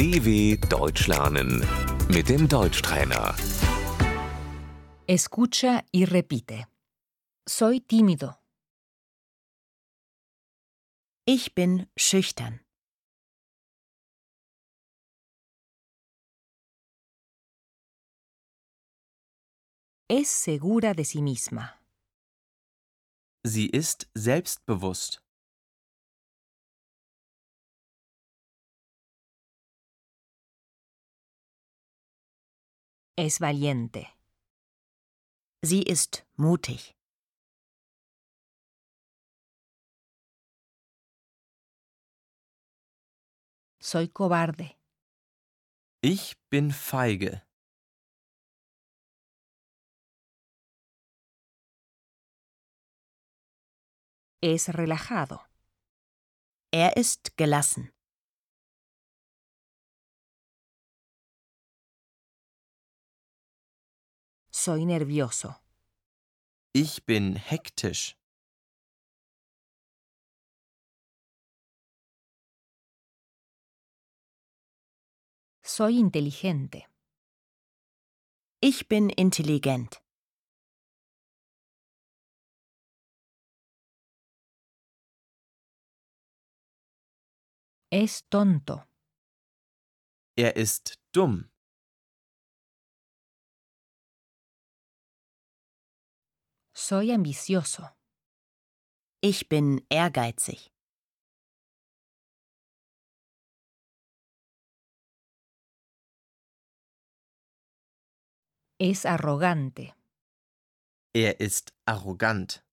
DW Deutsch lernen mit dem Deutschtrainer. Escucha y repite. Soy tímido. Ich bin schüchtern. Es segura de sí misma. Sie ist selbstbewusst. Es valiente. Sie ist mutig. Soy cobarde. Ich bin feige. Es relajado. Er ist gelassen. Soy nervioso. Ich bin hektisch. Soy inteligente. Ich bin intelligent. Es tonto. Er ist dumm. Soy ambicioso. Ich bin ehrgeizig. Es arrogante. Er ist arrogant.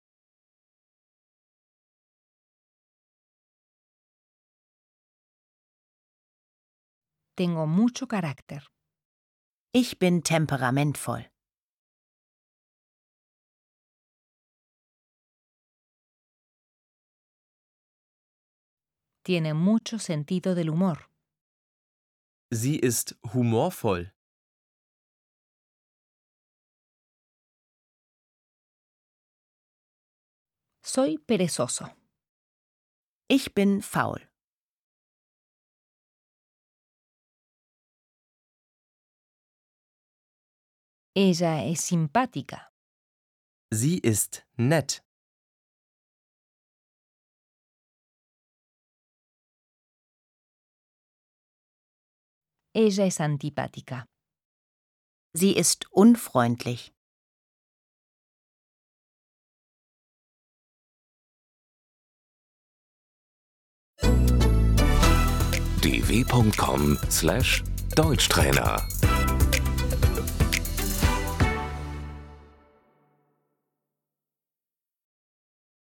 Tengo mucho carácter. Ich bin temperamentvoll. Tiene mucho sentido del humor. Sie ist humorvoll. Soy perezoso. Ich bin faul. Ella es simpática. Sie ist nett. Ella es antipática. Sie ist unfreundlich. dw.com/deutschtrainer